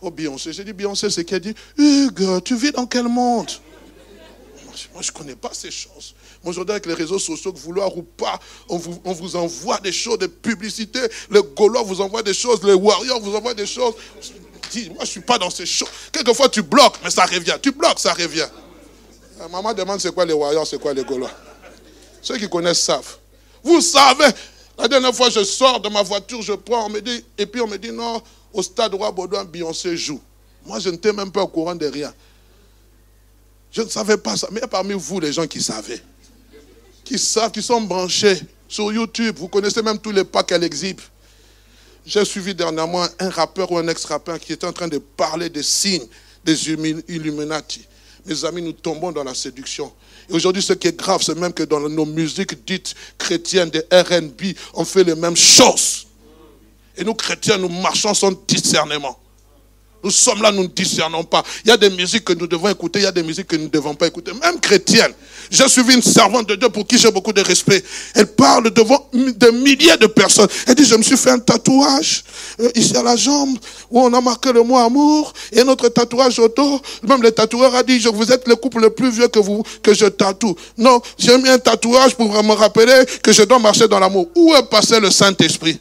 Oh, Beyoncé. J'ai dit, Beyoncé, c'est qu'elle dit, Hugues, tu vis dans quel monde? Moi, je ne connais pas ces choses. Moi, aujourd'hui, avec les réseaux sociaux, que vouloir ou pas, on vous, envoie des choses, des publicités. Les Gaulois vous envoient des choses, les Warriors vous envoient des choses. Dis, moi, je ne suis pas dans ces choses. Quelquefois, tu bloques, mais ça revient. Tu bloques, ça revient. Euh, maman demande c'est quoi les Warriors, c'est quoi les Gaulois. Ceux qui connaissent savent. Vous savez, la dernière fois, je sors de ma voiture, je prends, on me dit, et puis on me dit non, au stade Roi Baudouin, Beyoncé joue. Moi, je n'étais même pas au courant de rien. Je ne savais pas ça. Mais parmi vous les gens qui savaient. Qui savent, qui sont branchés sur YouTube. Vous connaissez même tous les pas qu'elle exhibe. J'ai suivi dernièrement un rappeur ou un ex-rappeur qui était en train de parler des signes des Illuminati. Mes amis, nous tombons dans la séduction. Et aujourd'hui, ce qui est grave, c'est même que dans nos musiques dites chrétiennes, des RB, on fait les mêmes choses. Et nous, chrétiens, nous marchons sans discernement. Nous sommes là, nous ne discernons pas. Il y a des musiques que nous devons écouter, il y a des musiques que nous ne devons pas écouter. Même chrétienne. J'ai suivi une servante de Dieu pour qui j'ai beaucoup de respect. Elle parle devant des milliers de personnes. Elle dit, je me suis fait un tatouage euh, ici à la jambe où on a marqué le mot amour et notre tatouage auto. Même le tatoueur a dit, je, vous êtes le couple le plus vieux que vous, que je tatoue. Non, j'ai mis un tatouage pour me rappeler que je dois marcher dans l'amour. Où est passé le Saint-Esprit?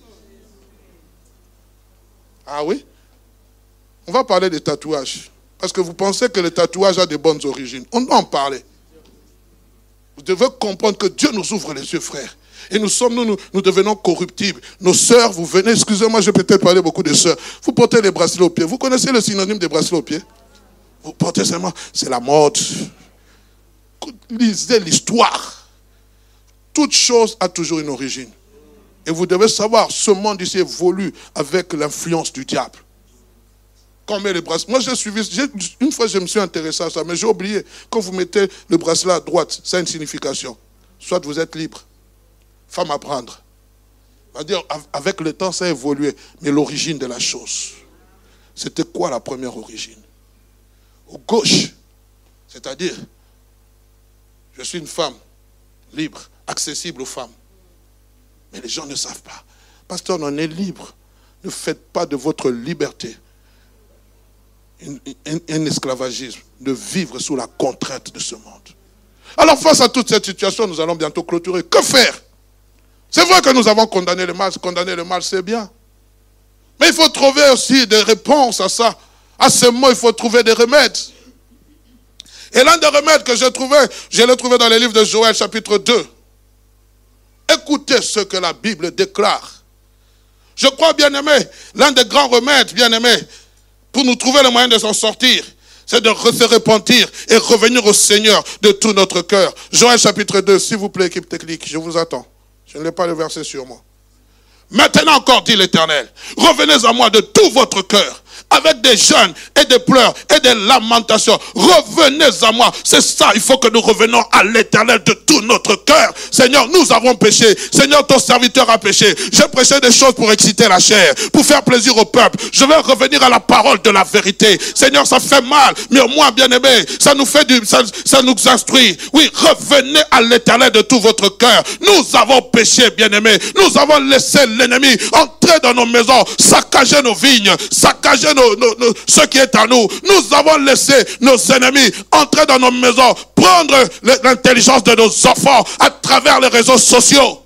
Ah oui? On va parler des tatouages. Parce que vous pensez que le tatouage a de bonnes origines. On doit en parler. Vous devez comprendre que Dieu nous ouvre les yeux, frères. Et nous sommes, nous, nous, devenons corruptibles. Nos sœurs, vous venez, excusez-moi, je vais peut-être parler beaucoup de sœurs. Vous portez les bracelets aux pieds. Vous connaissez le synonyme des bracelets aux pieds? Vous portez seulement, c'est la mode. Lisez l'histoire. Toute chose a toujours une origine. Et vous devez savoir, ce monde ici évolue avec l'influence du diable. Les bracelets. Moi, j'ai suivi, une fois, je me suis intéressé à ça, mais j'ai oublié. Quand vous mettez le bracelet à droite, ça a une signification. Soit vous êtes libre, femme à prendre. C'est-à-dire, avec le temps, ça a évolué. Mais l'origine de la chose, c'était quoi la première origine? Au gauche, c'est-à-dire, je suis une femme libre, accessible aux femmes. Mais les gens ne savent pas. Pasteur, on est libre. Ne faites pas de votre liberté un, esclavagisme, de vivre sous la contrainte de ce monde. Alors face à toute cette situation, nous allons bientôt clôturer. Que faire? C'est vrai que nous avons condamné le mal. Condamner le mal, c'est bien. Mais il faut trouver aussi des réponses à ça. À ce mot, il faut trouver des remèdes. Et l'un des remèdes que j'ai trouvé, je l'ai trouvé dans le livre de Joël chapitre 2. Écoutez ce que la Bible déclare. Je crois, bien aimé, l'un des grands remèdes, bien aimé, pour nous trouver le moyen de s'en sortir, c'est de se repentir et revenir au Seigneur de tout notre cœur. Joël chapitre 2, s'il vous plaît, équipe technique, je vous attends. Je ne l'ai pas le verset sur moi. Maintenant encore, dit l'Éternel, revenez à moi de tout votre cœur avec des jeûnes et des pleurs et des lamentations. Revenez à moi. C'est ça, il faut que nous revenons à l'éternel de tout notre cœur. Seigneur, nous avons péché. Seigneur, ton serviteur a péché. J'ai prêché des choses pour exciter la chair, pour faire plaisir au peuple. Je vais revenir à la parole de la vérité. Seigneur, ça fait mal, mais au moins, bien aimé, ça nous fait du, ça, ça nous instruit. Oui, revenez à l'éternel de tout votre cœur. Nous avons péché, bien aimé. Nous avons laissé l'ennemi entrer dans nos maisons, saccager nos vignes, saccager ce qui est à nous. Nous avons laissé nos ennemis entrer dans nos maisons, prendre l'intelligence de nos enfants à travers les réseaux sociaux.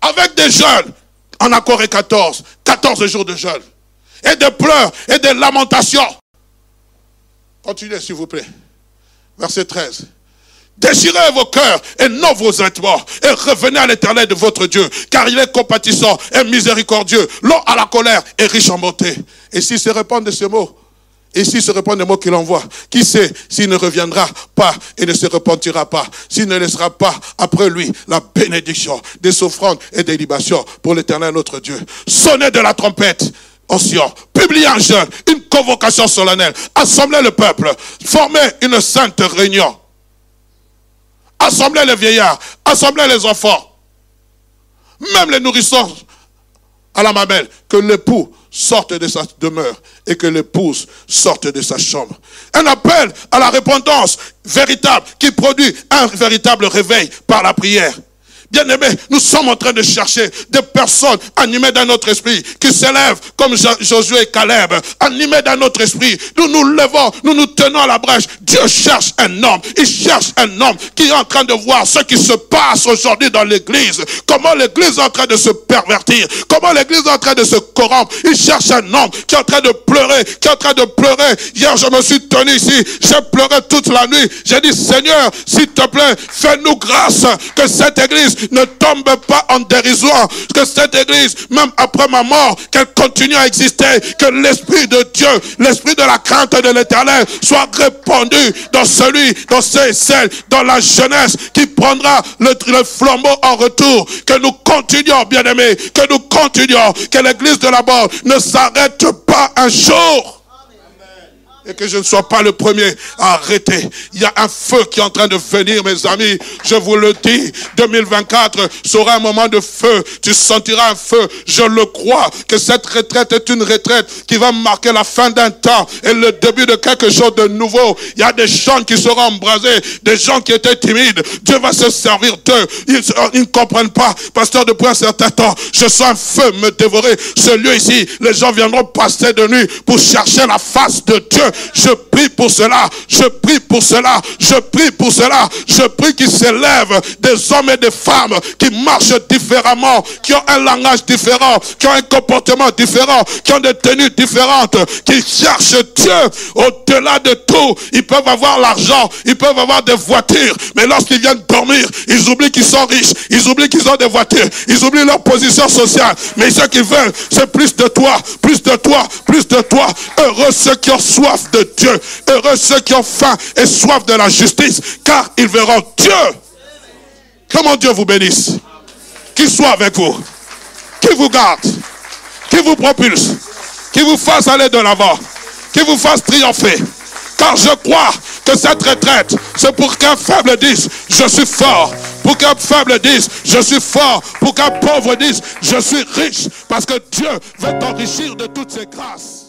Avec des jeunes, en accord et 14, 14 jours de jeûne, et de pleurs et de lamentations. Continuez, s'il vous plaît. Verset 13. Déchirez vos cœurs et non vos vêtements et revenez à l'éternel de votre Dieu, car il est compatissant et miséricordieux, long à la colère et riche en bonté. Et s'il se répand de ces mots, et s'il se répand des mots qu'il envoie, qui sait s'il ne reviendra pas et ne se repentira pas, s'il ne laissera pas après lui la bénédiction des offrandes et des libations pour l'éternel notre Dieu. Sonnez de la trompette en Sion, publiez un jeûne, une convocation solennelle, assemblez le peuple, formez une sainte réunion Assemblez les vieillards, assemblez les enfants, même les nourrissons à la mamelle, que l'époux sorte de sa demeure et que l'épouse sorte de sa chambre. Un appel à la repentance véritable qui produit un véritable réveil par la prière. Bien-aimés, nous sommes en train de chercher des personnes animées dans notre esprit, qui s'élèvent comme Josué et Caleb, animées dans notre esprit. Nous nous levons, nous nous tenons à la brèche. Dieu cherche un homme. Il cherche un homme qui est en train de voir ce qui se passe aujourd'hui dans l'église. Comment l'église est en train de se pervertir? Comment l'église est en train de se corrompre? Il cherche un homme qui est en train de pleurer, qui est en train de pleurer. Hier, je me suis tenu ici. J'ai pleuré toute la nuit. J'ai dit, Seigneur, s'il te plaît, fais-nous grâce que cette église ne tombe pas en dérisoire. Que cette église, même après ma mort, qu'elle continue à exister. Que l'esprit de Dieu, l'esprit de la crainte de l'éternel soit répandu dans celui, dans et celles, dans la jeunesse qui prendra le, flambeau en retour. Que nous continuons, bien aimés, que nous continuons, que l'église de la mort ne s'arrête pas un jour et que je ne sois pas le premier à arrêter. Il y a un feu qui est en train de venir, mes amis. Je vous le dis, 2024 sera un moment de feu. Tu sentiras un feu. Je le crois que cette retraite est une retraite qui va marquer la fin d'un temps et le début de quelque chose de nouveau. Il y a des gens qui seront embrasés, des gens qui étaient timides. Dieu va se servir d'eux. Ils, ne comprennent pas. Pasteur, depuis un certain temps, je sens un feu me dévorer. Ce lieu ici, les gens viendront passer de nuit pour chercher la face de Dieu. Je prie pour cela. Je prie pour cela. Je prie pour cela. Je prie qu'il s'élève des hommes et des femmes qui marchent différemment, qui ont un langage différent, qui ont un comportement différent, qui ont des tenues différentes, qui cherchent Dieu au-delà de tout. Ils peuvent avoir l'argent, ils peuvent avoir des voitures, mais lorsqu'ils viennent dormir, ils oublient qu'ils sont riches, ils oublient qu'ils ont des voitures, ils oublient leur position sociale. Mais ce qu'ils veulent, c'est plus de toi, plus de toi, plus de toi. Heureux ceux qui ont de Dieu. Heureux ceux qui ont faim et soif de la justice, car ils verront Dieu. Comment Dieu vous bénisse. Qu'il soit avec vous. Qu'il vous garde. Qu'il vous propulse. Qu'il vous fasse aller de l'avant. Qu'il vous fasse triompher. Car je crois que cette retraite, c'est pour qu'un faible dise, je suis fort. pour qu'un faible dise, je suis fort, pour qu'un pauvre dise, je suis riche, parce que Dieu veut t'enrichir de toutes ses grâces.